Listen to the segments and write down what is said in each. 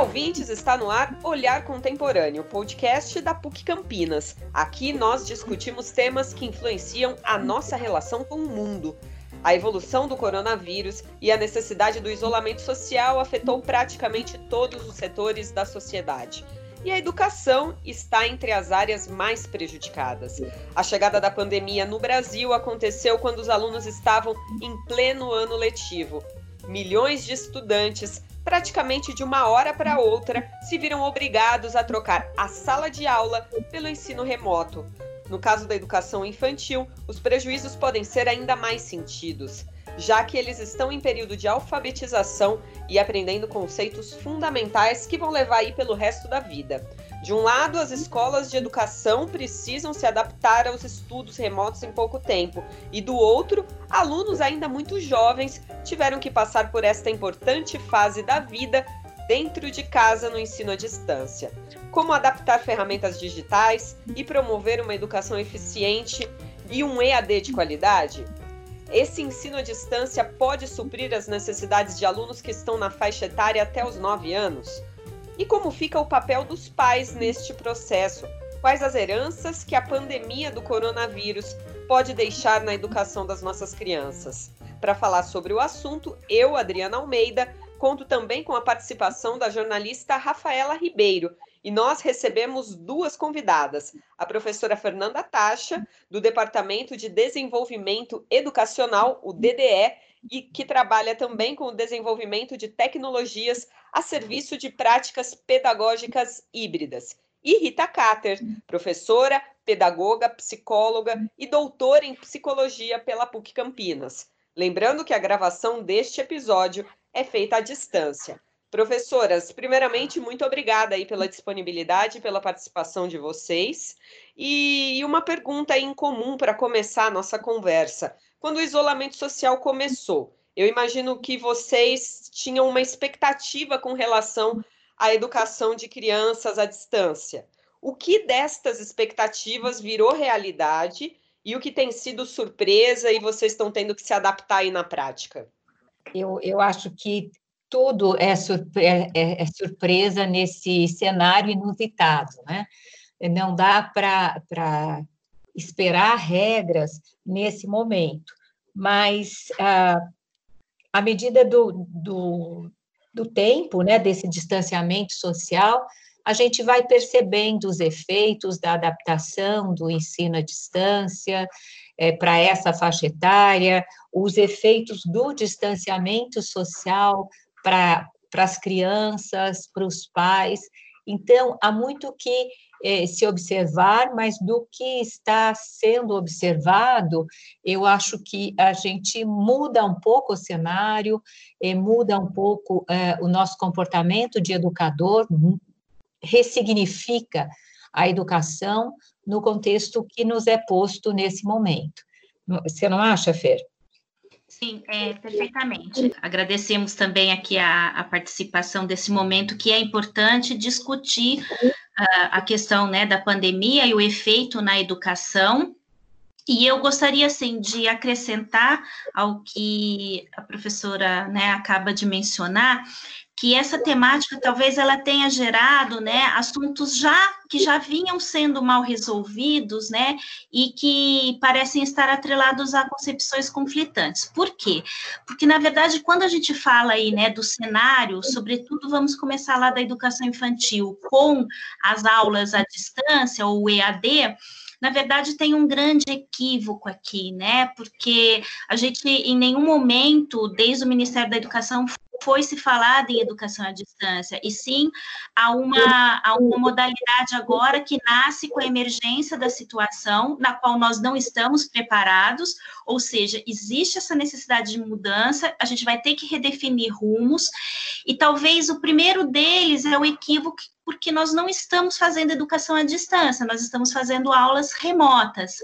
Olá, ouvintes! Está no ar Olhar Contemporâneo, podcast da PUC Campinas. Aqui nós discutimos temas que influenciam a nossa relação com o mundo. A evolução do coronavírus e a necessidade do isolamento social afetou praticamente todos os setores da sociedade. E a educação está entre as áreas mais prejudicadas. A chegada da pandemia no Brasil aconteceu quando os alunos estavam em pleno ano letivo. Milhões de estudantes praticamente de uma hora para outra, se viram obrigados a trocar a sala de aula pelo ensino remoto. No caso da educação infantil, os prejuízos podem ser ainda mais sentidos, já que eles estão em período de alfabetização e aprendendo conceitos fundamentais que vão levar aí pelo resto da vida. De um lado, as escolas de educação precisam se adaptar aos estudos remotos em pouco tempo, e do outro, alunos ainda muito jovens tiveram que passar por esta importante fase da vida dentro de casa no ensino à distância. Como adaptar ferramentas digitais e promover uma educação eficiente e um EAD de qualidade? Esse ensino à distância pode suprir as necessidades de alunos que estão na faixa etária até os 9 anos? E como fica o papel dos pais neste processo? Quais as heranças que a pandemia do coronavírus pode deixar na educação das nossas crianças? Para falar sobre o assunto, eu, Adriana Almeida, conto também com a participação da jornalista Rafaela Ribeiro. E nós recebemos duas convidadas: a professora Fernanda Tacha, do Departamento de Desenvolvimento Educacional, o DDE, e que trabalha também com o desenvolvimento de tecnologias a serviço de práticas pedagógicas híbridas. E Rita Cater, professora, pedagoga, psicóloga e doutora em psicologia pela PUC Campinas. Lembrando que a gravação deste episódio é feita à distância. Professoras, primeiramente, muito obrigada aí pela disponibilidade, pela participação de vocês. E uma pergunta em comum para começar a nossa conversa. Quando o isolamento social começou, eu imagino que vocês tinham uma expectativa com relação à educação de crianças à distância. O que destas expectativas virou realidade e o que tem sido surpresa e vocês estão tendo que se adaptar aí na prática? Eu, eu acho que tudo é, surpre é, é surpresa nesse cenário inusitado, né? Não dá para esperar regras nesse momento, mas ah, à medida do, do, do tempo, né, desse distanciamento social, a gente vai percebendo os efeitos da adaptação do ensino à distância é, para essa faixa etária, os efeitos do distanciamento social para as crianças, para os pais. Então, há muito que eh, se observar, mas do que está sendo observado, eu acho que a gente muda um pouco o cenário, eh, muda um pouco eh, o nosso comportamento de educador, ressignifica a educação no contexto que nos é posto nesse momento. Você não acha, Fer? Sim, é, perfeitamente. Agradecemos também aqui a, a, participação desse momento que é importante discutir uh, a questão né, da pandemia e o efeito na educação. E eu gostaria, assim, de acrescentar ao que a professora né, acaba de mencionar, que essa temática talvez ela tenha gerado, né, assuntos já que já vinham sendo mal resolvidos, né, e que parecem estar atrelados a concepções conflitantes. Por quê? Porque na verdade, quando a gente fala aí, né, do cenário, sobretudo vamos começar lá da educação infantil com as aulas à distância ou EAD, na verdade tem um grande equívoco aqui, né? Porque a gente em nenhum momento, desde o Ministério da Educação, foi se falado em educação à distância, e sim há uma, há uma modalidade agora que nasce com a emergência da situação, na qual nós não estamos preparados, ou seja, existe essa necessidade de mudança, a gente vai ter que redefinir rumos, e talvez o primeiro deles é o equívoco porque nós não estamos fazendo educação à distância, nós estamos fazendo aulas remotas.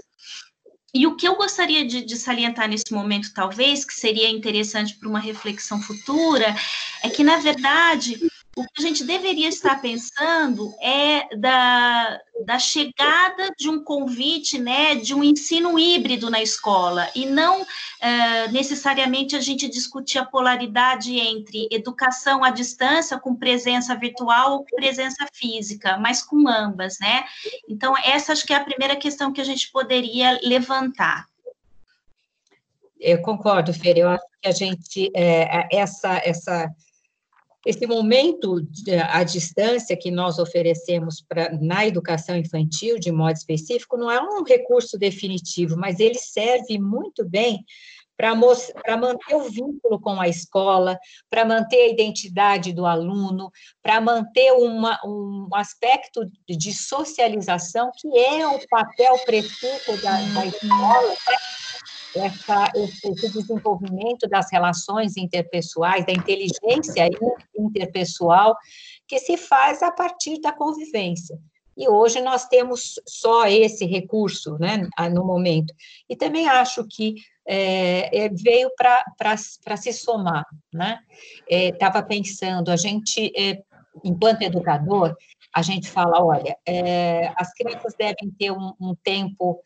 E o que eu gostaria de, de, salientar nesse momento, talvez, que seria interessante para uma reflexão futura, é que, na verdade, o que a gente deveria estar pensando é da, da chegada de um convite, né, de um ensino híbrido na escola, e não uh, necessariamente a gente discutir a polaridade entre educação à distância, com presença virtual ou presença física, mas com ambas, né? Então, essa acho que é a primeira questão que a gente poderia levantar. Eu concordo, Fer, eu acho que a gente, é, essa, essa esse momento à distância que nós oferecemos pra, na educação infantil, de modo específico, não é um recurso definitivo, mas ele serve muito bem para manter o vínculo com a escola, para manter a identidade do aluno, para manter uma, um aspecto de socialização, que é o papel preciso da, da escola, né? Essa, esse desenvolvimento das relações interpessoais, da inteligência interpessoal, que se faz a partir da convivência. E hoje nós temos só esse recurso, né, no momento. E também acho que é, é veio para se somar, né? Estava é, pensando, a gente, é, enquanto educador, a gente fala, olha, é, as crianças devem ter um, um tempo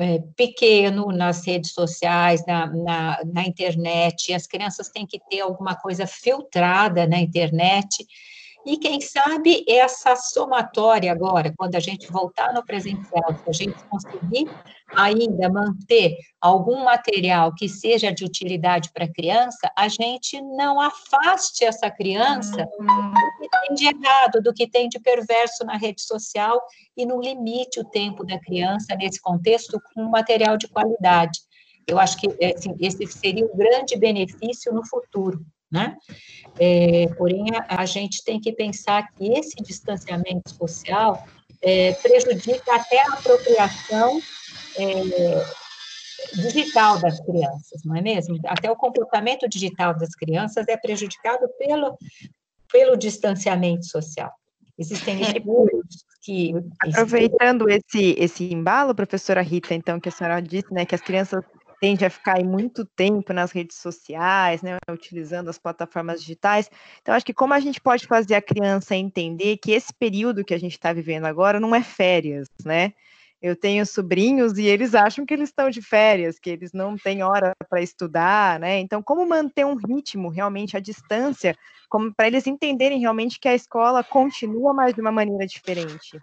é, pequeno nas redes sociais, na, na, na internet, as crianças têm que ter alguma coisa filtrada na internet, e quem sabe essa somatória agora, quando a gente voltar no presencial, se a gente conseguir ainda manter algum material que seja de utilidade para a criança, a gente não afaste essa criança do que tem de errado, do que tem de perverso na rede social e não limite o tempo da criança nesse contexto com material de qualidade. Eu acho que assim, esse seria um grande benefício no futuro né? É, porém, a, a, gente tem que pensar que esse distanciamento social é, prejudica até a apropriação é, digital das crianças, não é mesmo? Até o comportamento digital das crianças é prejudicado pelo, pelo distanciamento social. Existem é. estudos que... Aproveitando esse, esse embalo, professora Rita, então, que a senhora disse, né, que as crianças tende a ficar aí muito tempo nas redes sociais, né, utilizando as plataformas digitais. Então, acho que como a gente pode fazer a criança entender que esse período que a gente está vivendo agora não é férias, né? Eu tenho sobrinhos e eles acham que eles estão de férias, que eles não têm hora para estudar, né? Então, como manter um ritmo realmente à distância, como para eles entenderem realmente que a escola continua, mas de uma maneira diferente?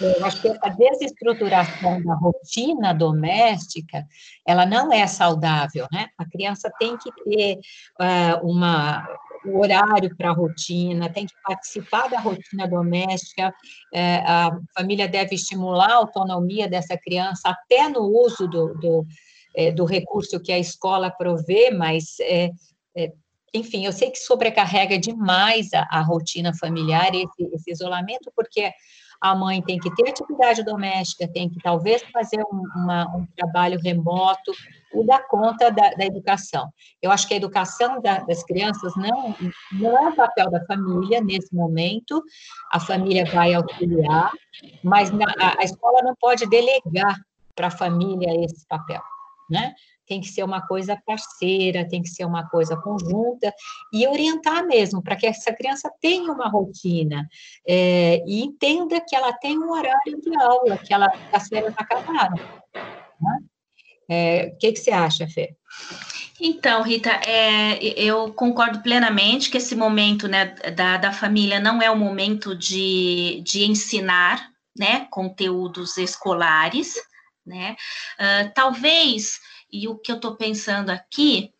Eu acho que a desestruturação da rotina doméstica, ela não é saudável, né? A criança tem que ter uh, uma, um horário para a rotina, tem que participar da rotina doméstica, uh, a família deve estimular a autonomia dessa criança, até no uso do, do, uh, do recurso que a escola provê, mas enfim, eu sei que sobrecarrega demais a, a rotina familiar, esse, esse, isolamento, porque a mãe tem que ter atividade doméstica, tem que talvez fazer um, uma, um trabalho remoto, ou dar conta da, da, educação. Eu acho que a educação da, das crianças não, não é o papel da família nesse momento, a família vai auxiliar, mas na, a, a escola não pode delegar para a família esse papel, né? Tem que ser uma coisa parceira, tem que ser uma coisa conjunta, e orientar mesmo, para que essa criança tenha uma rotina, é, e entenda que ela tem um horário de aula, que ela, as férias acabaram. Né? É, o que, que você acha, Fê? Então, Rita, é, eu concordo plenamente que esse momento né, da, da família não é o momento de, de ensinar né, conteúdos escolares, né? Uh, talvez e o que eu estou pensando aqui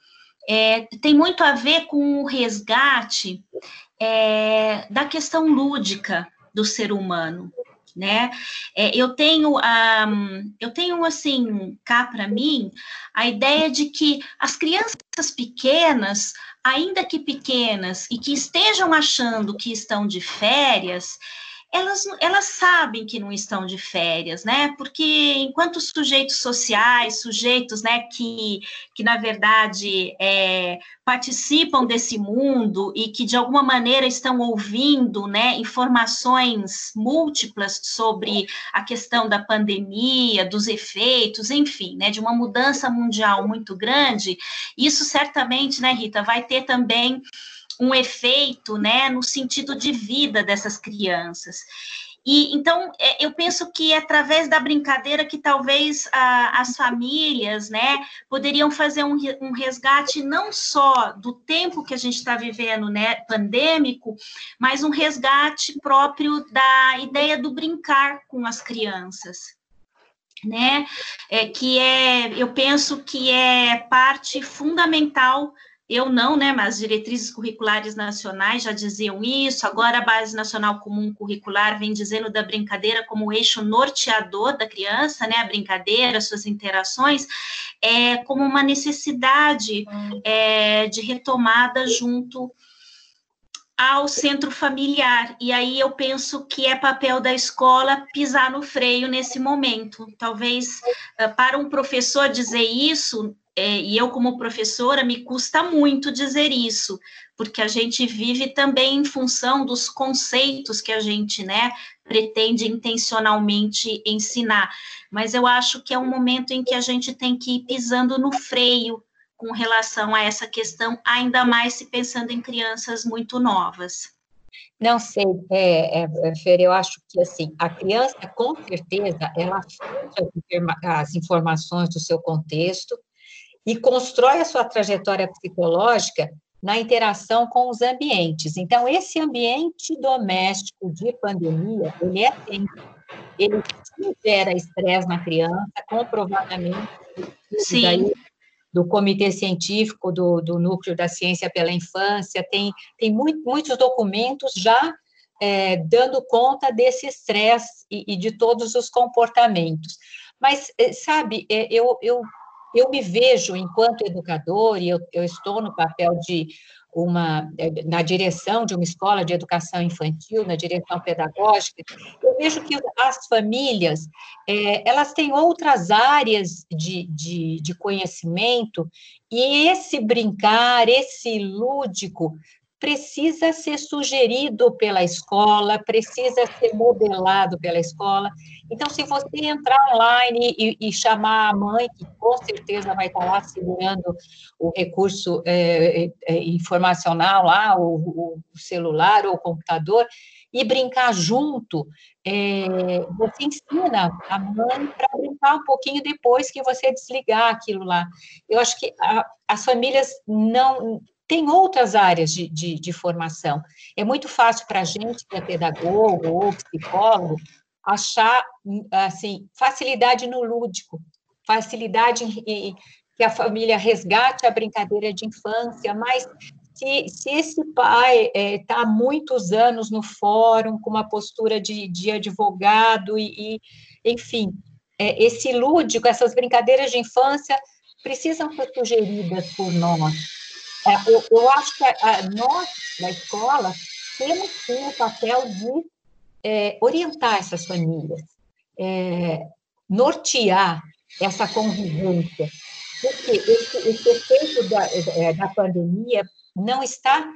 é, tem muito a ver com o resgate é, da questão lúdica do ser humano, né? É, eu tenho, um, eu tenho assim cá para mim a ideia de que as crianças pequenas, ainda que pequenas e que estejam achando que estão de férias, elas, elas sabem que não estão de férias, né? Porque enquanto sujeitos sociais, sujeitos, né, que, que na verdade é, participam desse mundo e que de alguma maneira estão ouvindo, né, informações múltiplas sobre a questão da pandemia, dos efeitos, enfim, né, de uma mudança mundial muito grande, isso certamente, né, Rita, vai ter também um efeito, né, no sentido de vida dessas crianças. E então é, eu penso que é através da brincadeira que talvez a, as famílias, né, poderiam fazer um, um, resgate não só do tempo que a gente está vivendo, né, pandêmico, mas um resgate próprio da ideia do brincar com as crianças né? É, que é, eu penso que é parte fundamental eu não, né, mas diretrizes curriculares nacionais já diziam isso, agora a Base Nacional Comum Curricular vem dizendo da brincadeira como eixo norteador da criança, né, a brincadeira, suas interações, é, como uma necessidade é, de retomada junto ao centro familiar. E aí eu penso que é papel da escola pisar no freio nesse momento. Talvez eh, para um professor dizer isso, é, e eu, como professora, me custa muito dizer isso, porque a gente vive também em função dos conceitos que a gente, né, pretende intencionalmente ensinar. Mas eu acho que é um momento em que a gente tem que ir pisando no freio com relação a essa questão, ainda mais se pensando em crianças muito novas. Não sei, é, é, Fer, eu acho que assim, a criança, com certeza, ela as informações do seu contexto, e constrói a sua trajetória psicológica na interação com os ambientes. Então, esse ambiente doméstico de pandemia, ele é tempo, ele gera estresse na criança, comprovadamente. Sim. Daí, do Comitê Científico do, do Núcleo da Ciência pela Infância, tem, tem muito, muitos documentos já é, dando conta desse estresse e, e, de todos os comportamentos. Mas, é, sabe, é, eu, eu eu me vejo, enquanto educador, e eu, eu estou no papel de uma, na direção de uma escola de educação infantil, na direção pedagógica, eu vejo que as famílias, é, elas têm outras áreas de, de, de conhecimento, e esse brincar, esse lúdico, precisa ser sugerido pela escola, precisa ser modelado pela escola. Então, se você entrar online e, e chamar a mãe, que com certeza vai estar lá segurando o recurso é, é, é informacional lá, o, o, celular ou o computador, e brincar junto, é, você ensina a mãe para brincar um pouquinho depois que você desligar aquilo lá. Eu acho que a, as famílias não tem outras áreas de, de, de formação. É muito fácil para a gente, que é pedagogo ou psicólogo, achar assim facilidade no lúdico, facilidade em, que a família resgate a brincadeira de infância, mas se, se esse pai está é, tá há muitos anos no fórum com uma postura de, de advogado e, e enfim, é, esse lúdico, essas brincadeiras de infância precisam ser sugeridas por nós, eu, eu, acho que a, nós, da escola, temos sim o papel de é, orientar essas famílias, é, nortear essa convivência, porque esse, esse efeito da, é, da pandemia não está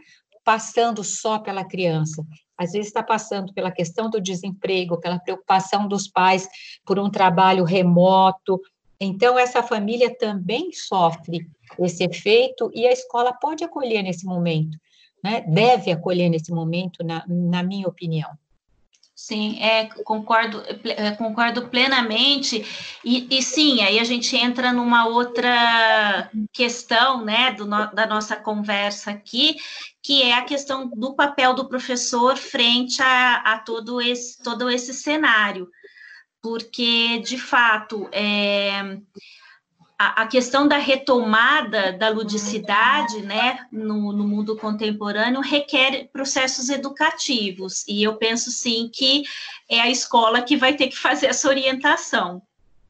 passando só pela criança, às vezes está passando pela questão do desemprego, pela preocupação dos pais por um trabalho remoto. Então, essa família também sofre esse efeito e a escola pode acolher nesse momento, né? deve acolher nesse momento, na, na minha opinião. Sim, é, concordo, é, concordo plenamente. E, e, sim, aí a gente entra numa outra questão, né, do no, da nossa conversa aqui, que é a questão do papel do professor frente a, a todo, esse, todo esse cenário. Porque, de fato, é, a, questão da retomada da ludicidade, né, no, no, mundo contemporâneo requer processos educativos, e eu penso sim que é a escola que vai ter que fazer essa orientação.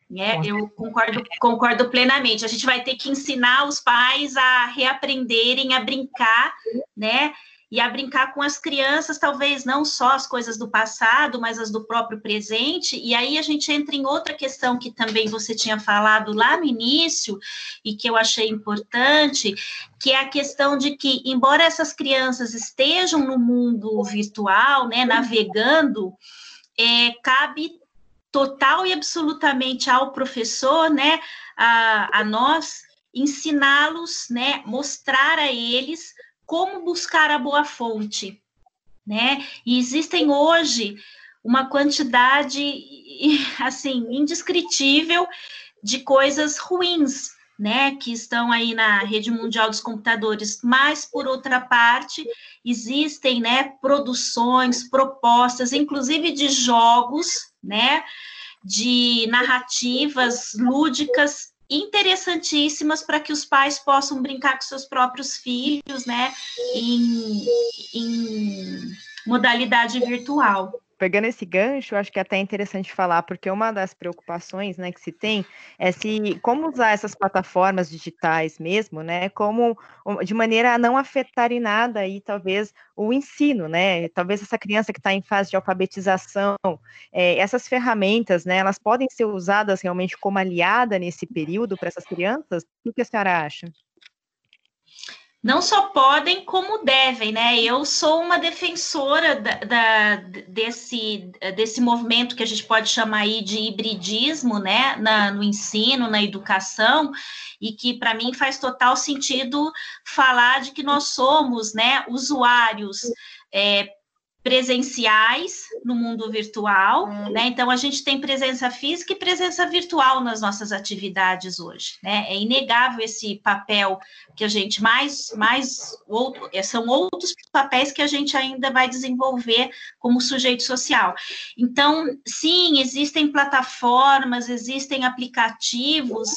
Né? Eu concordo, concordo plenamente. A gente vai ter que ensinar os pais a reaprenderem a brincar, né? E a brincar com as crianças, talvez não só as coisas do passado, mas as do próprio presente. E aí a gente entra em outra questão que também você tinha falado lá no início e que eu achei importante, que é a questão de que, embora essas crianças estejam no mundo virtual, né, navegando, é, cabe total e absolutamente ao professor, né, a, a nós, ensiná-los, né, mostrar a eles como buscar a boa fonte, né? E existem hoje uma quantidade assim indescritível de coisas ruins, né, que estão aí na rede mundial dos computadores, mas por outra parte, existem, né, produções, propostas, inclusive de jogos, né, de narrativas lúdicas interessantíssimas para que os pais possam brincar com seus próprios filhos, né, em, em modalidade virtual pegando esse gancho, acho que é até interessante falar, porque uma das preocupações, né, que se tem é se como usar essas plataformas digitais mesmo, né, como de maneira a não afetar em nada aí talvez o ensino, né, talvez essa criança que está em fase de alfabetização, é, essas ferramentas, né, elas podem ser usadas realmente como aliada nesse período para essas crianças? O que a senhora acha? Não só podem, como devem, né? Eu sou uma defensora da, da, desse, desse movimento que a gente pode chamar aí de hibridismo, né? Na, no ensino, na educação, e que para mim faz total sentido falar de que nós somos, né, usuários. É, presenciais no mundo virtual, hum. né? Então a gente tem presença física e presença virtual nas nossas atividades hoje, né? É inegável esse papel que a gente mais mais outro, é, são outros papéis que a gente ainda vai desenvolver como sujeito social. Então, sim, existem plataformas, existem aplicativos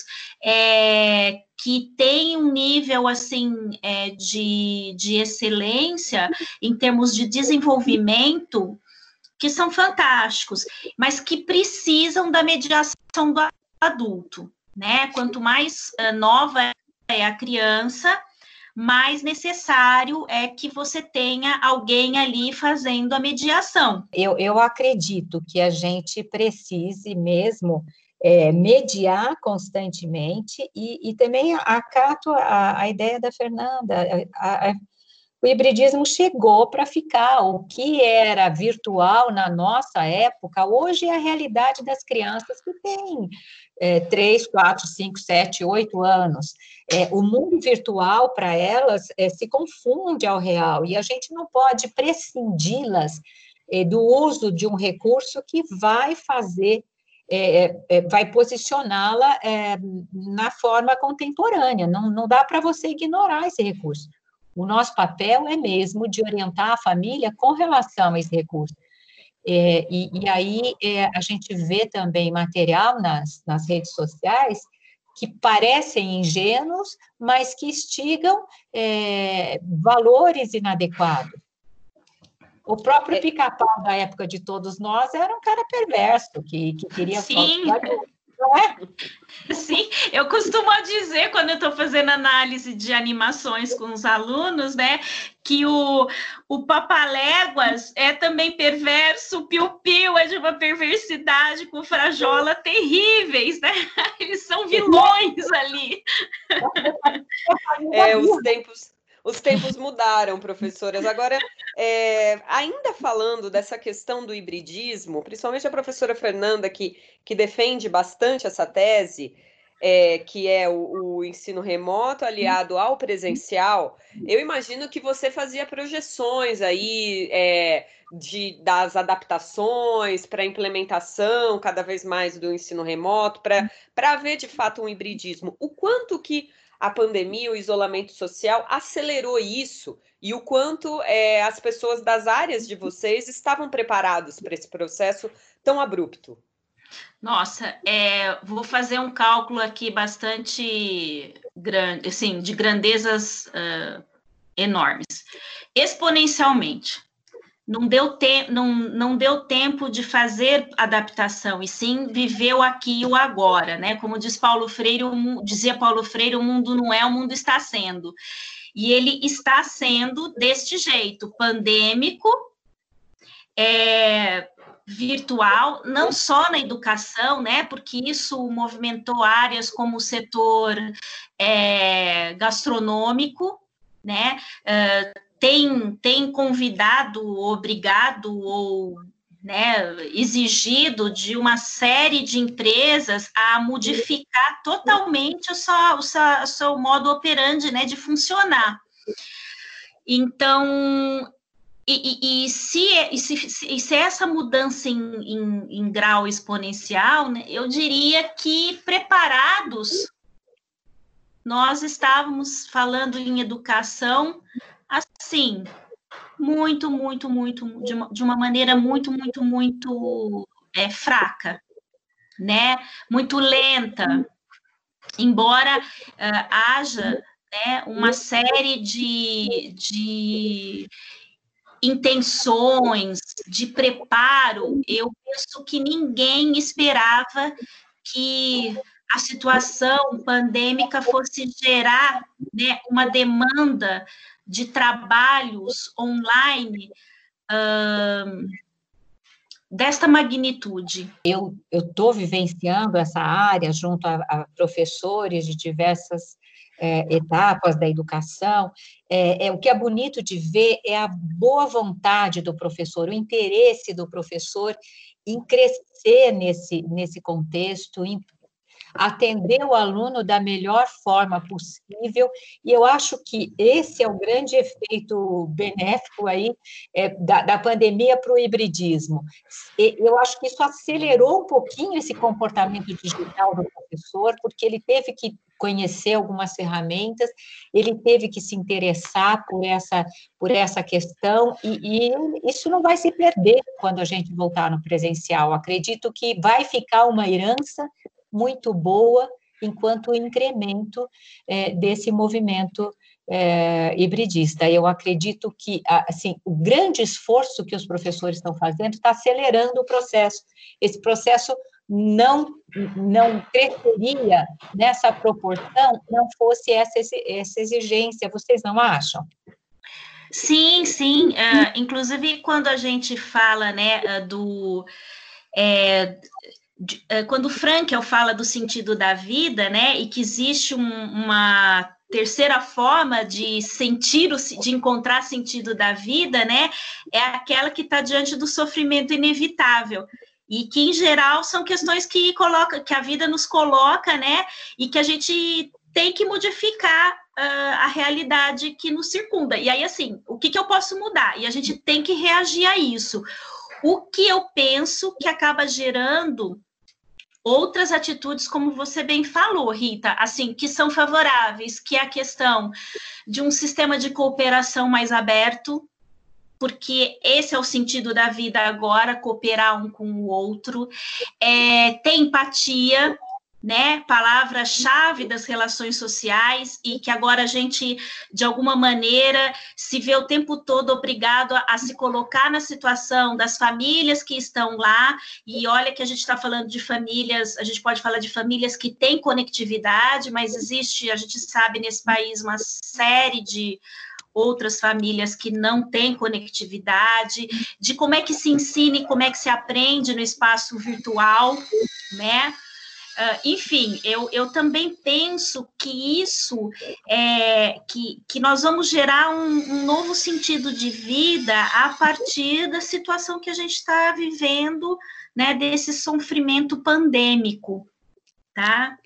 é, que tem um nível assim é, de, de excelência em termos de desenvolvimento que são fantásticos, mas que precisam da mediação do adulto, né? Quanto mais uh, nova é a criança, mais necessário é que você tenha alguém ali fazendo a mediação. Eu, eu acredito que a gente precise mesmo é, mediar constantemente e, e também acato a, a, ideia da Fernanda. A, a, o hibridismo chegou para ficar. O que era virtual na nossa época, hoje é a realidade das crianças que têm é, 3, 4, 5, 7, 8 anos. É, o mundo virtual, para elas, é, se confunde ao real, e a gente não pode prescindi-las é, do uso de um recurso que vai fazer é, é, é, vai posicioná-la é, na forma contemporânea. Não, não dá para você ignorar esse recurso. O nosso papel é mesmo de orientar a família com relação a esse recurso. É, e, e, aí é, a gente vê também material nas, nas redes sociais que parecem ingênuos, mas que instigam valores inadequados. O próprio é. pica-pau da época de todos nós era um cara perverso, que, que queria Sim. só... É? Sim, eu costumo dizer, quando eu estou fazendo análise de animações com os alunos, né, que o, o Papaléguas é também perverso, o Piu Piu é de uma perversidade com frajola terríveis, né? Eles são vilões ali. É, os tempos, os tempos mudaram, professoras. Agora, é, ainda falando dessa questão do hibridismo, principalmente a professora Fernanda, que, que defende bastante essa tese, é, que é o, o, ensino remoto aliado ao presencial, eu imagino que você fazia projeções aí é, de, das adaptações para a implementação cada vez mais do ensino remoto, para ver de fato um hibridismo. O quanto que a pandemia, o isolamento social acelerou isso e o quanto é, as pessoas das áreas de vocês estavam preparados para esse processo tão abrupto? Nossa, é, vou fazer um cálculo aqui bastante grande, assim, de grandezas uh, enormes. Exponencialmente não deu, te não, não deu tempo de fazer adaptação, e sim viveu aqui e o agora, né? Como diz Paulo Freire, o, dizia Paulo Freire, o mundo não é, o mundo está sendo. E ele está sendo deste jeito, pandêmico, é, virtual, não só na educação, né? Porque isso movimentou áreas como o setor é, gastronômico, né? Tem, tem convidado, obrigado ou né, exigido de uma série de empresas a modificar totalmente o seu, o seu, o seu modo operandi né, de funcionar. Então, e, e, e, se, e, se, se essa mudança em, em, em grau exponencial, né, eu diria que preparados, nós estávamos falando em educação assim, muito, muito, muito, de uma, de uma maneira muito, muito, muito é, fraca, né? Muito lenta, embora uh, haja né, uma série de, de intenções, de preparo, eu penso que ninguém esperava que a situação pandêmica fosse gerar né, uma demanda de trabalhos online uh, desta magnitude. Eu estou vivenciando essa área junto a, a professores de diversas é, etapas da educação, é, é, o que é bonito de ver é a boa vontade do professor, o interesse do professor em crescer nesse, nesse contexto, em atender o aluno da melhor forma possível, e eu acho que esse é o grande efeito benéfico aí é, da, da pandemia para o hibridismo. Eu acho que isso acelerou um pouquinho esse comportamento digital do professor, porque ele teve que conhecer algumas ferramentas, ele teve que se interessar por essa, por essa questão, e, e, isso não vai se perder quando a gente voltar no presencial. Acredito que vai ficar uma herança muito boa enquanto incremento é, desse movimento é, hibridista. Eu acredito que assim o grande esforço que os professores estão fazendo está acelerando o processo. Esse processo não não cresceria nessa proporção não fosse essa, essa exigência. Vocês não acham? Sim, sim. Uh, inclusive quando a gente fala, né, do é, eh, quando Frankel fala do sentido da vida, né, e que existe um, uma terceira forma de sentir, o, de encontrar sentido da vida, né, é aquela que está diante do sofrimento inevitável e que em geral são questões que coloca, que a vida nos coloca, né, e que a gente tem que modificar uh, a realidade que nos circunda. E aí, assim, o que, que eu posso mudar? E a gente tem que reagir a isso. O que eu penso que acaba gerando outras atitudes, como você bem falou, Rita, assim, que são favoráveis, que é a questão de um sistema de cooperação mais aberto, porque esse é o sentido da vida agora, cooperar um com o outro, é, ter empatia, né, palavra-chave das relações sociais e que agora a gente, de alguma maneira, se vê o tempo todo obrigado a, a se colocar na situação das famílias que estão lá, e olha que a gente está falando de famílias, a gente pode falar de famílias que têm conectividade, mas existe, a gente sabe nesse país, uma série de outras famílias que não têm conectividade, de como é que se ensina e como é que se aprende no espaço virtual, né? Uh, enfim, eu, eu também penso que isso é que, que nós vamos gerar um, um novo sentido de vida a partir da situação que a gente está vivendo, né, desse sofrimento pandêmico, tá?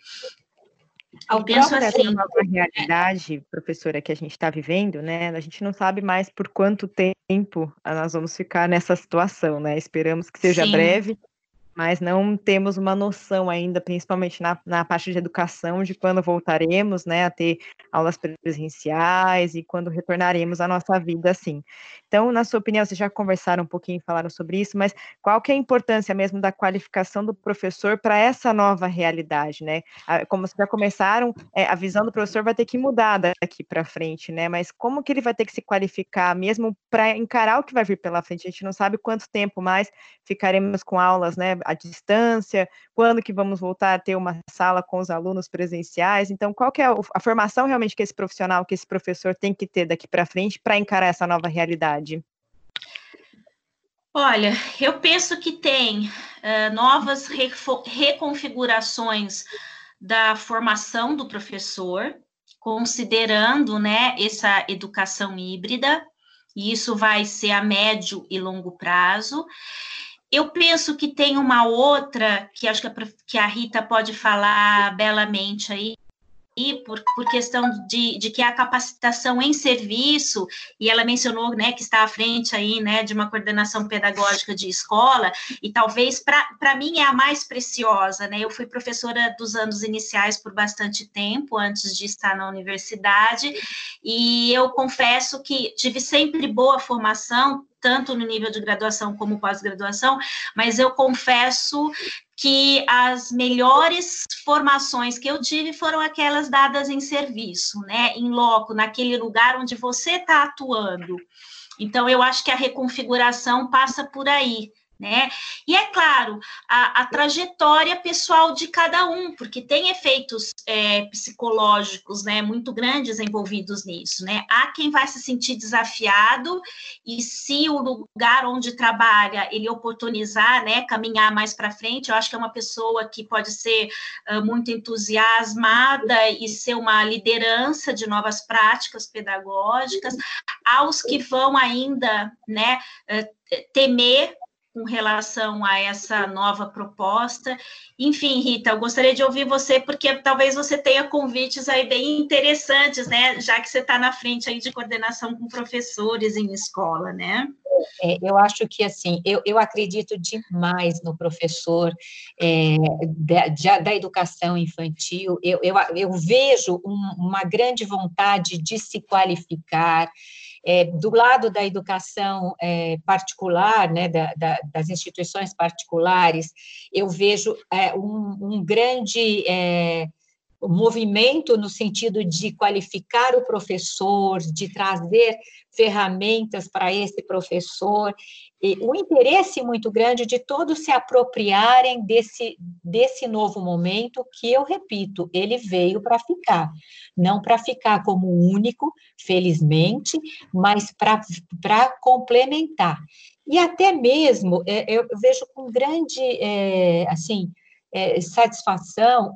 Ao penso assim, nova realidade, professora, que a gente está vivendo, né? A gente não sabe mais por quanto tempo nós vamos ficar nessa situação, né? Esperamos que seja Sim. breve, mas não temos uma noção ainda, principalmente na, na parte de educação, de quando voltaremos né, a ter aulas presenciais e quando retornaremos à nossa vida assim. Então, na sua opinião, vocês já conversaram um pouquinho, falaram sobre isso, mas qual que é a importância mesmo da qualificação do professor para essa nova realidade, né? Como vocês já começaram, é, a visão do professor vai ter que mudar daqui para frente, né? Mas como que ele vai ter que se qualificar mesmo para encarar o que vai vir pela frente? A gente não sabe quanto tempo mais ficaremos com aulas, né? À distância, quando que vamos voltar a ter uma sala com os alunos presenciais. Então, qual que é a formação realmente que esse profissional, que esse professor tem que ter daqui para frente para encarar essa nova realidade? Olha, eu penso que tem uh, novas reconfigurações da formação do professor, considerando né, essa educação híbrida, e isso vai ser a médio e longo prazo. Eu penso que tem uma outra, que acho que a, que a Rita pode falar belamente aí, por, por questão de, de que a capacitação em serviço, e ela mencionou, né, que está à frente aí, né, de uma coordenação pedagógica de escola, e talvez para mim é a mais preciosa, né, eu fui professora dos anos iniciais por bastante tempo, antes de estar na universidade, e eu confesso que tive sempre boa formação, tanto no nível de graduação como pós-graduação, mas eu confesso que as melhores formações que eu tive foram aquelas dadas em serviço, né, em loco, naquele lugar onde você está atuando. Então, eu acho que a reconfiguração passa por aí, né? E é claro, a, a, trajetória pessoal de cada um, porque tem efeitos é, psicológicos, né, muito grandes envolvidos nisso, né? Há quem vai se sentir desafiado e se o lugar onde trabalha ele oportunizar, né, caminhar mais para frente, eu acho que é uma pessoa que pode ser uh, muito entusiasmada e ser uma liderança de novas práticas pedagógicas, aos que vão ainda, né, uh, temer com relação a essa nova proposta. Enfim, Rita, eu gostaria de ouvir você, porque talvez você tenha convites aí bem interessantes, né? Já que você está na frente aí de coordenação com professores em escola, né? É, eu acho que, assim, eu, eu acredito demais no professor é, da, da, educação infantil, eu, eu, eu vejo um, uma grande vontade de se qualificar, é, do lado da educação é, particular, né, da, da, das instituições particulares, eu vejo é, um, um, grande é, movimento no sentido de qualificar o professor, de trazer ferramentas para esse professor, e o interesse muito grande de todos se apropriarem desse, desse novo momento, que eu repito, ele veio para ficar, não para ficar como único, felizmente, mas para complementar. E até mesmo, é, eu vejo com grande, é, assim, é, satisfação,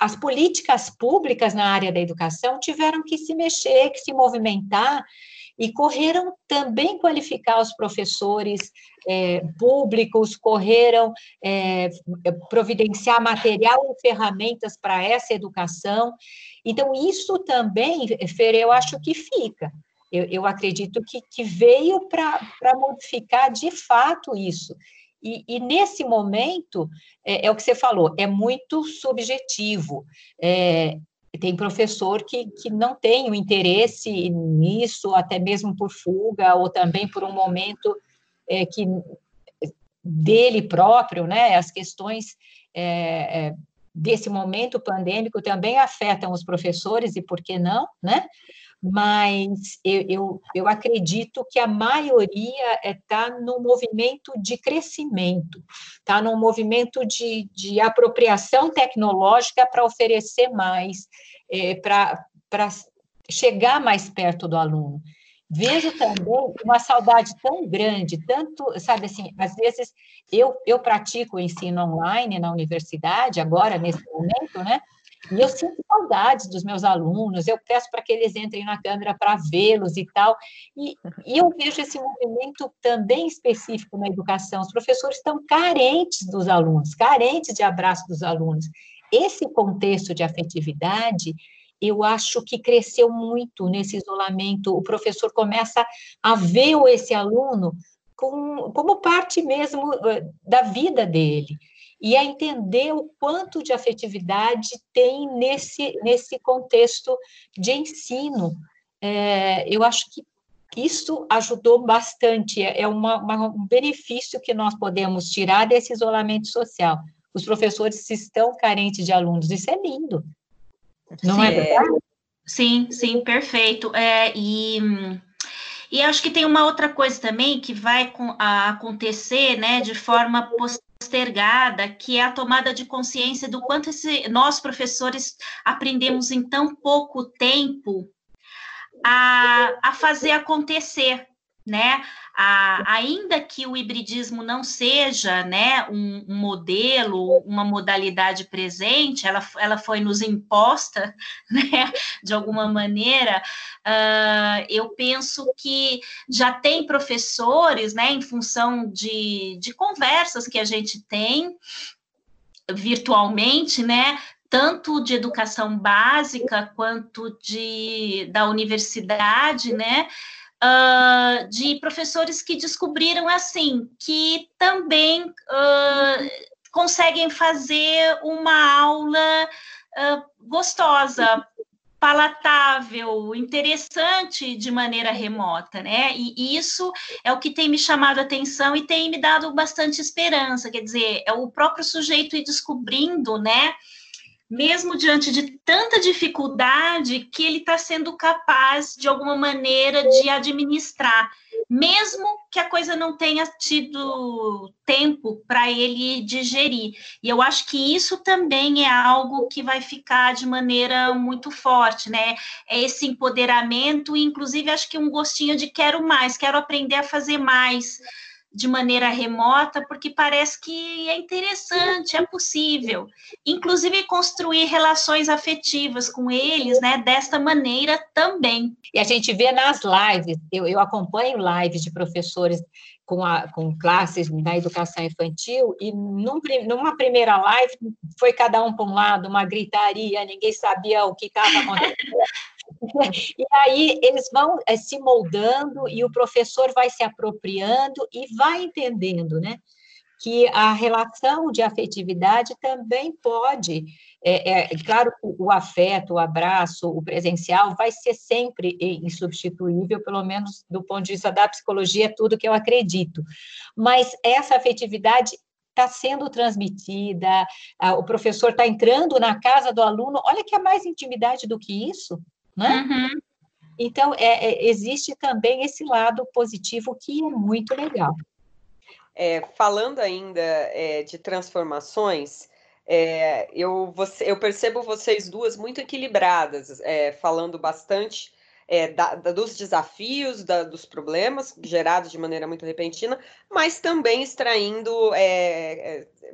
as políticas públicas na área da educação tiveram que se mexer, que se movimentar, e correram também qualificar os professores é, públicos, correram é, providenciar material e ferramentas para essa educação. Então, isso também, Fer, eu acho que fica. Eu, eu acredito que, que veio para modificar de fato isso. E, e, nesse momento, é, é, o que você falou, é muito subjetivo. É, tem professor que, que não tem o interesse nisso, até mesmo por fuga, ou também por um momento é, que dele próprio, né? As questões é, é, desse momento pandêmico também afetam os professores, e por que não, né? Mas eu, eu, eu acredito que a maioria está é, no movimento de crescimento, está no movimento de, de apropriação tecnológica para oferecer mais, é, para chegar mais perto do aluno. Vejo também uma saudade tão grande, tanto, sabe assim, às vezes eu, eu pratico o ensino online na universidade, agora, nesse momento, né? E eu sinto saudades dos meus alunos, eu peço para que eles entrem na câmera para vê-los e tal. E, e, eu vejo esse movimento também específico na educação. Os professores estão carentes dos alunos, carentes de abraço dos alunos. Esse contexto de afetividade eu acho que cresceu muito nesse isolamento. O professor começa a ver esse aluno com, como parte mesmo eh, da vida dele e a entender o quanto de afetividade tem nesse, nesse contexto de ensino. É, eu acho que isso ajudou bastante, é, é uma, uma, um benefício que nós podemos tirar desse isolamento social. Os professores estão carentes de alunos, isso é lindo, não é sim, é verdade? Sim, sim, perfeito. É, e, e acho que tem uma outra coisa também que vai acontecer né, de forma postergada, que é a tomada de consciência do quanto esse, nós, professores, aprendemos em tão pouco tempo a, a fazer acontecer né? A, ainda que o hibridismo não seja né, um, um, modelo, uma modalidade presente, ela, ela foi nos imposta né, de alguma maneira, uh, eu penso que já tem professores, né, em função de, de conversas que a gente tem virtualmente, né, tanto de educação básica quanto de da universidade, né? Uh, de professores que descobriram assim que também uh, conseguem fazer uma aula uh, gostosa, palatável, interessante de maneira remota, né? E isso é o que tem me chamado a atenção e tem me dado bastante esperança. Quer dizer, é o próprio sujeito ir descobrindo, né? Mesmo diante de tanta dificuldade, que ele está sendo capaz, de alguma maneira, de administrar, mesmo que a coisa não tenha tido tempo para ele digerir. E eu acho que isso também é algo que vai ficar de maneira muito forte, né? É esse empoderamento, e inclusive acho que um gostinho de quero mais, quero aprender a fazer mais de maneira remota, porque parece que é interessante, é possível. Inclusive construir relações afetivas com eles, né, desta maneira também. E a gente vê nas lives, eu, eu acompanho lives de professores com, a, com classes na educação infantil, e num, numa primeira live foi cada um para um lado, uma gritaria, ninguém sabia o que estava acontecendo. E aí eles vão é, se moldando e o professor vai se apropriando e vai entendendo, né? Que a relação de afetividade também pode, é, é, claro, o, o afeto, o abraço, o presencial vai ser sempre insubstituível, pelo menos do ponto de vista da psicologia, é tudo que eu acredito. Mas essa afetividade está sendo transmitida, o professor está entrando na casa do aluno, olha que é mais intimidade do que isso, né? Uhum. Então, é, é, existe também esse lado positivo que é muito legal. É, falando ainda é, de transformações, é, eu, você, eu percebo vocês duas muito equilibradas, é, falando bastante é, da, da, dos desafios, da, dos problemas gerados de maneira muito repentina, mas também extraindo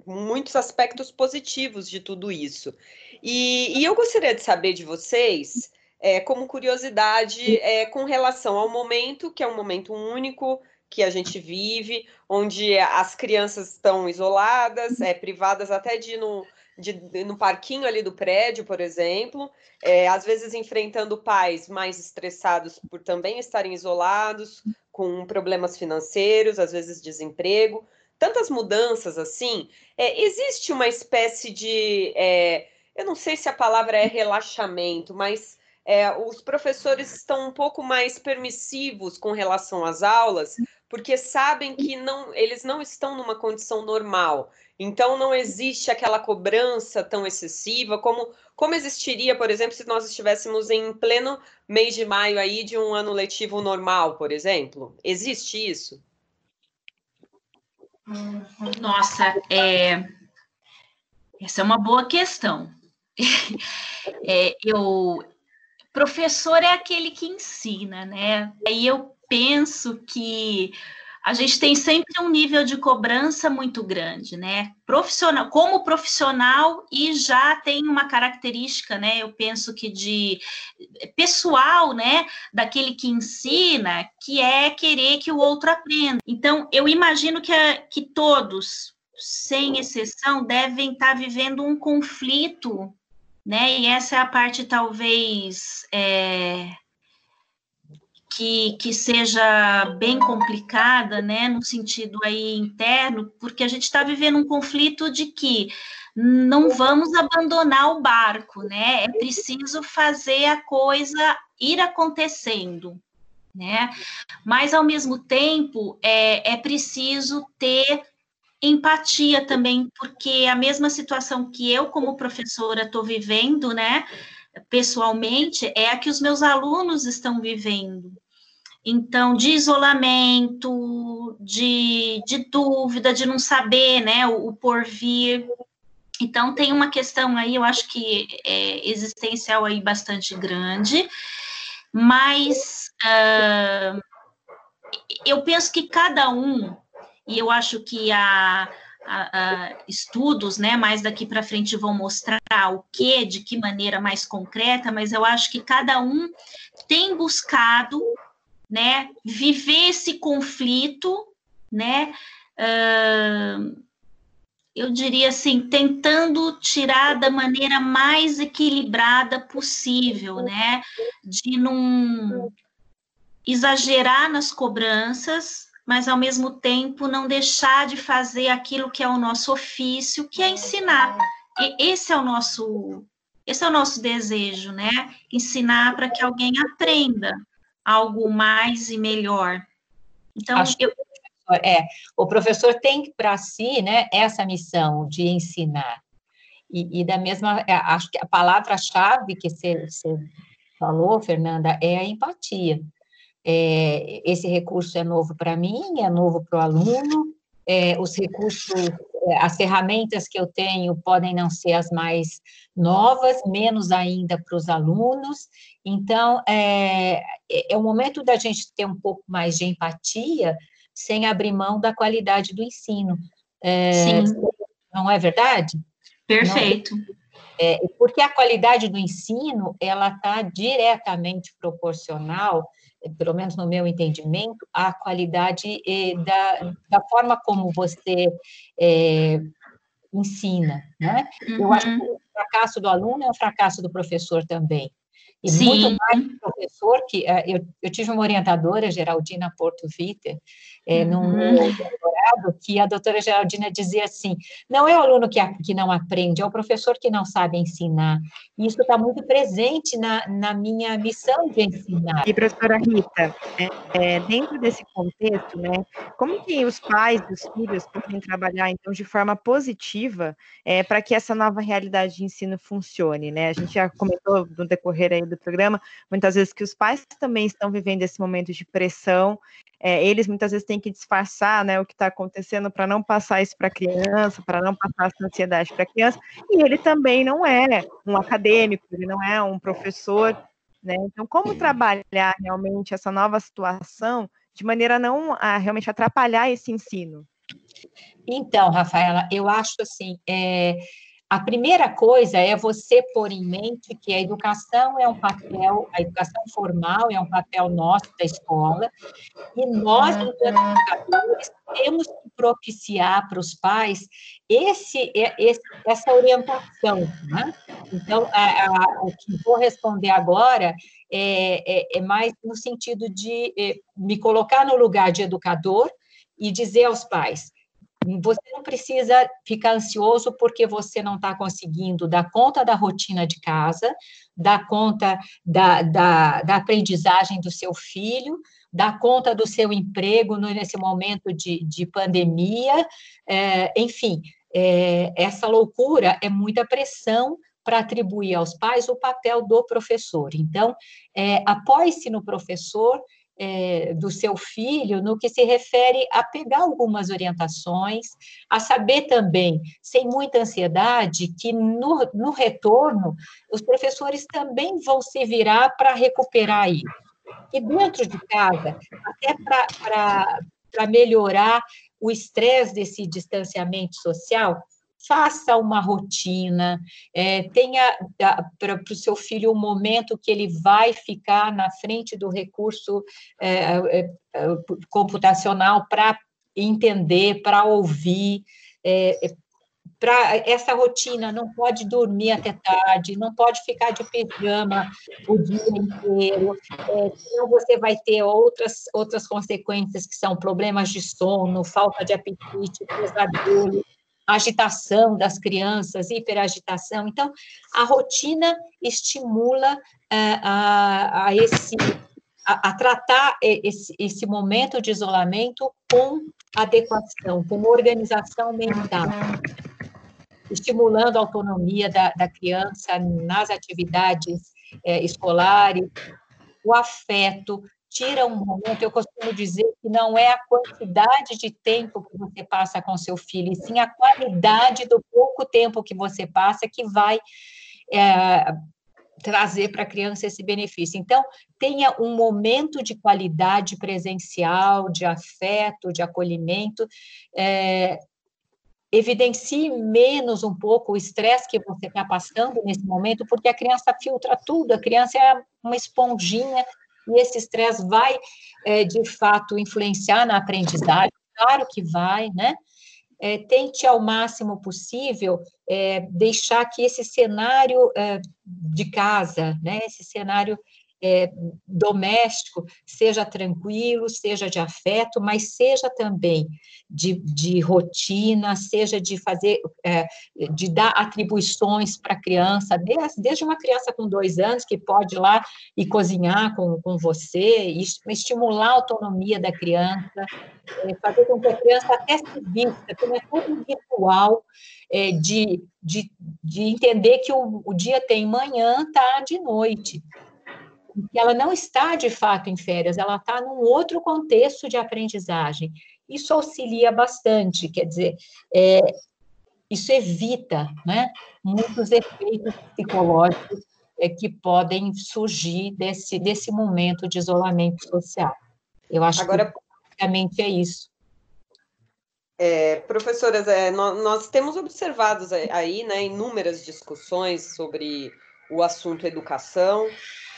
muitos aspectos positivos de tudo isso. E, e eu gostaria de saber de vocês é, como curiosidade é, com relação ao momento, que é um momento único que a gente vive, onde as crianças estão isoladas, é, privadas até de ir no, de, no parquinho ali do prédio, por exemplo, é, às vezes enfrentando pais mais estressados por também estarem isolados, com problemas financeiros, às vezes desemprego, tantas mudanças assim. É, existe uma espécie de, é, eu não sei se a palavra é relaxamento, mas é, os professores estão um pouco mais permissivos com relação às aulas, porque sabem que não, eles não estão numa condição normal. Então não existe aquela cobrança tão excessiva como, como existiria, por exemplo, se nós estivéssemos em pleno mês de maio aí de um ano letivo normal, por exemplo. Existe isso? Nossa, é... essa é uma boa questão. É, eu, professor é aquele que ensina, né? Aí eu penso que a gente tem sempre um nível de cobrança muito grande, né? Profissional, como profissional e já tem uma característica, né? Eu penso que de pessoal, né? Daquele que ensina, que é querer que o outro aprenda. Então, eu imagino que, que todos, sem exceção, devem estar vivendo um conflito né? E essa é a parte talvez é, que, que seja bem complicada, né? No sentido aí interno, porque a gente está vivendo um conflito de que não vamos abandonar o barco, né? É preciso fazer a coisa ir acontecendo, né? Mas ao mesmo tempo é, é preciso ter empatia também, porque a mesma situação que eu, como professora, estou vivendo, né, pessoalmente, é a que os meus alunos estão vivendo. Então, de isolamento, de, de dúvida, de não saber, né, o, o porvir. Então, tem uma questão aí, eu acho que é existencial aí bastante grande, mas uh, eu penso que cada um e eu acho que a, estudos, né, mais daqui para frente vão mostrar o que, de que maneira mais concreta, mas eu acho que cada um tem buscado, né, viver esse conflito, né, uh, eu diria assim, tentando tirar da maneira mais equilibrada possível, né? De não exagerar nas cobranças, mas ao mesmo tempo não deixar de fazer aquilo que é o nosso ofício, que é ensinar. E esse é o nosso esse é o nosso desejo, né? Ensinar para que alguém aprenda algo mais e melhor. Então, Acho... eu, é, o professor tem para si, né, essa missão de ensinar. E, e da mesma, é, acho que a palavra-chave que você, você falou, Fernanda, é a empatia. É, esse recurso é novo para mim, é novo para o aluno, é, os recursos, é, as ferramentas que eu tenho podem não ser as mais novas, menos ainda para os alunos. Então, é, é, é o momento da gente ter um pouco mais de empatia sem abrir mão da qualidade do ensino. É, Sim. Não é verdade? Perfeito. É, porque a qualidade do ensino, ela está diretamente proporcional, pelo menos no meu entendimento, à qualidade eh, da, da forma como você é, ensina, né? Uhum. Eu acho uhum. que o fracasso do aluno é o fracasso do professor também. E Sim. muito mais professor que uh, eu, eu tive uma orientadora, Geraldina Porto Viter, é, uhum. Que a doutora Geraldina dizia assim: não é o aluno que, que não aprende, é o professor que não sabe ensinar. E isso está muito presente na, na minha missão de ensinar. E, professora Rita, é, é, dentro desse contexto, né, como que os pais dos filhos podem trabalhar, então, de forma positiva é, para que essa nova realidade de ensino funcione? Né? A gente já comentou no decorrer aí do programa, muitas vezes que os pais também estão vivendo esse momento de pressão, é, eles muitas vezes têm que disfarçar né, o que está acontecendo para não passar isso para a criança, para não passar essa ansiedade para a criança, e ele também não é um acadêmico, ele não é um professor, né? Então, como trabalhar realmente essa nova situação de maneira a não a realmente atrapalhar esse ensino? Então, Rafaela, eu acho assim, é, a primeira coisa é você pôr em mente que a educação é um papel, a educação formal é um papel nosso da escola, e nós, educadores, temos que propiciar para os pais esse, esse, essa orientação. Né? Então, a, a, o que vou responder agora é, é, é mais no sentido de é, me colocar no lugar de educador e dizer aos pais: você não precisa ficar ansioso porque você não está conseguindo dar conta da rotina de casa, dar conta da, da, da aprendizagem do seu filho, dar conta do seu emprego nesse momento de, de pandemia, é, enfim, é, essa loucura é muita pressão para atribuir aos pais o papel do professor. Então, é, apoie-se no professor é, do seu filho no que se refere a pegar algumas orientações, a saber também, sem muita ansiedade, que no, no retorno os professores também vão se virar para recuperar isso. E dentro de casa, até para melhorar o estresse desse distanciamento social, faça uma rotina, é, tenha para o seu filho um momento que ele vai ficar na frente do recurso é, é, é computacional para entender, para ouvir. É, é, para essa rotina, não pode dormir até tarde, não pode ficar de pijama o dia inteiro, senão você vai ter outras, outras consequências que são problemas de sono, falta de apetite, pesadelo, agitação das crianças, hiperagitação. Então, a rotina estimula é, a, a, esse, a, a tratar esse, esse momento de isolamento com adequação, com organização mental, estimulando a autonomia da, da criança nas atividades é, escolares, o afeto, tira um momento, eu costumo dizer que não é a quantidade de tempo que você passa com seu filho, e sim a qualidade do pouco tempo que você passa que vai é, trazer para a criança esse benefício. Então, tenha um momento de qualidade presencial, de afeto, de acolhimento, é, evidencie menos um pouco o estresse que você está passando nesse momento, porque a criança filtra tudo, a criança é uma esponjinha e esse estresse vai, é, de fato, influenciar na aprendizagem, claro que vai, né? é, tente ao máximo possível é, deixar que esse cenário é, de casa, né, esse cenário é, doméstico seja tranquilo, seja de afeto, mas seja também de, de rotina, seja de fazer, é, de dar atribuições para a criança, desde, desde uma criança com dois anos, que pode ir lá e cozinhar com, com você, estimular a autonomia da criança, é, fazer com que a criança até se vista, como é todo virtual, é, de, de, de entender que o, o dia tem manhã, tarde e noite que ela não está de fato em férias, ela está num outro contexto de aprendizagem. Isso auxilia bastante, quer dizer, é, isso evita né, muitos efeitos psicológicos é, que podem surgir desse, desse momento de isolamento social. Eu acho Agora, que basicamente é isso. É, professoras, é, nós, nós, temos observado aí né, inúmeras discussões sobre o assunto educação,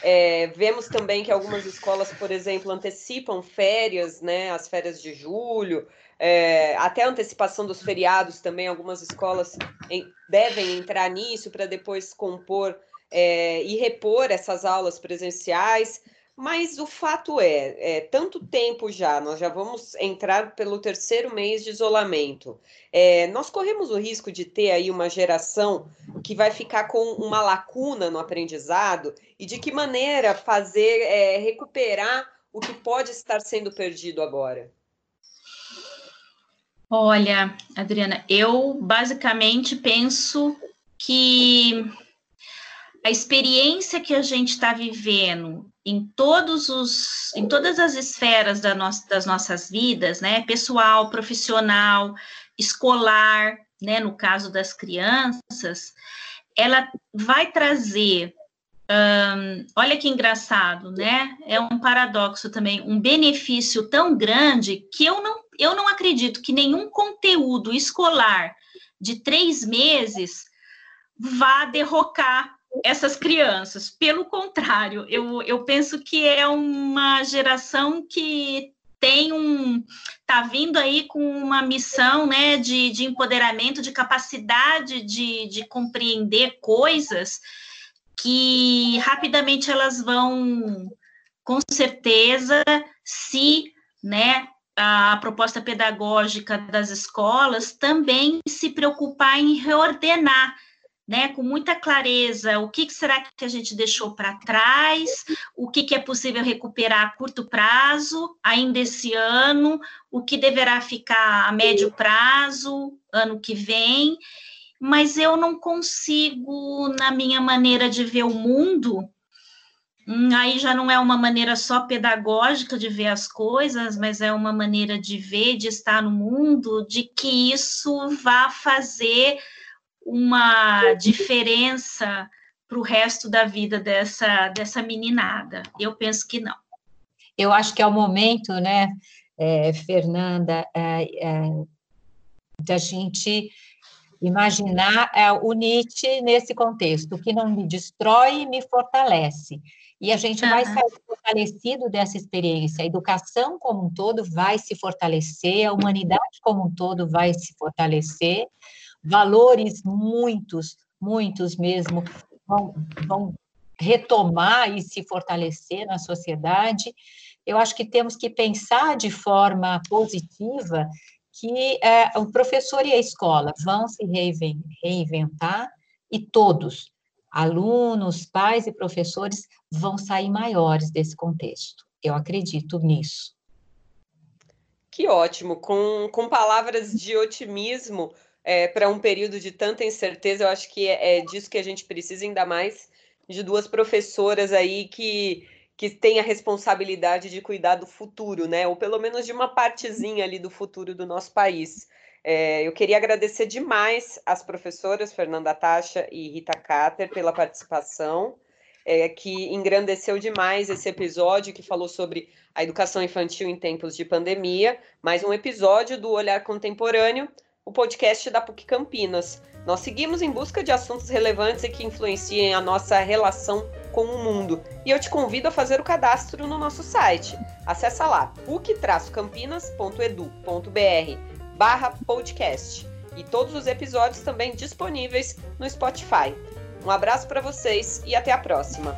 é, vemos também que algumas escolas, por exemplo, antecipam férias, né, as férias de julho, é, até antecipação dos feriados também, algumas escolas em, devem entrar nisso para depois compor é, e repor essas aulas presenciais. Mas o fato é, é, tanto tempo já, nós já vamos entrar pelo terceiro mês de isolamento. É, nós corremos o risco de ter aí uma geração que vai ficar com uma lacuna no aprendizado e de que maneira fazer é, recuperar o que pode estar sendo perdido agora? Olha, Adriana, eu basicamente penso que a experiência que a gente está vivendo em todos os, em todas as esferas da das nossas vidas, né, pessoal, profissional, escolar, né, no caso das crianças, ela vai trazer, um, olha que engraçado, né, é um paradoxo também, um benefício tão grande que eu não, eu não acredito que nenhum conteúdo escolar de três meses vá derrocar essas crianças. Pelo contrário, eu, eu penso que é uma geração que tem um tá vindo aí com uma missão né, de, de empoderamento, de capacidade de, de compreender coisas que rapidamente elas vão, com certeza, se né, a proposta pedagógica das escolas também se preocupar em reordenar né, com muita clareza o que, será que a gente deixou para trás, o que, que é possível recuperar a curto prazo, ainda esse ano, o que deverá ficar a médio prazo, ano que vem, mas eu não consigo, na minha maneira de ver o mundo, hum, aí já não é uma maneira só pedagógica de ver as coisas, mas é uma maneira de ver, de estar no mundo, de que isso vá fazer uma diferença para o resto da vida dessa, dessa meninada? Eu penso que não. Eu acho que é o momento, né, é, Fernanda, é, é, da gente imaginar é, o Nietzsche nesse contexto, o que não me destrói, me fortalece. E a gente uhum. vai sair fortalecido dessa experiência. A educação como um todo vai se fortalecer, a humanidade como um todo vai se fortalecer, valores muitos, muitos mesmo, vão, vão retomar e se fortalecer na sociedade. Eu acho que temos que pensar de forma positiva que é, o professor e a escola vão se reinventar e todos, alunos, pais e professores, vão sair maiores desse contexto. Eu acredito nisso. Que ótimo! Com, com palavras de otimismo, é, para um período de tanta incerteza, eu acho que é, é, disso que a gente precisa, ainda mais de duas professoras aí que, que têm a responsabilidade de cuidar do futuro, né? Ou pelo menos de uma partezinha ali do futuro do nosso país. É, eu queria agradecer demais às professoras Fernanda Tacha e Rita Cater pela participação, é, que engrandeceu demais esse episódio que falou sobre a educação infantil em tempos de pandemia, mais um episódio do Olhar Contemporâneo o podcast da PUC Campinas. Nós seguimos em busca de assuntos relevantes e que influenciem a nossa relação com o mundo. E eu te convido a fazer o cadastro no nosso site. Acesse lá puc-campinas.edu.br podcast e todos os episódios também disponíveis no Spotify. Um abraço para vocês e até a próxima.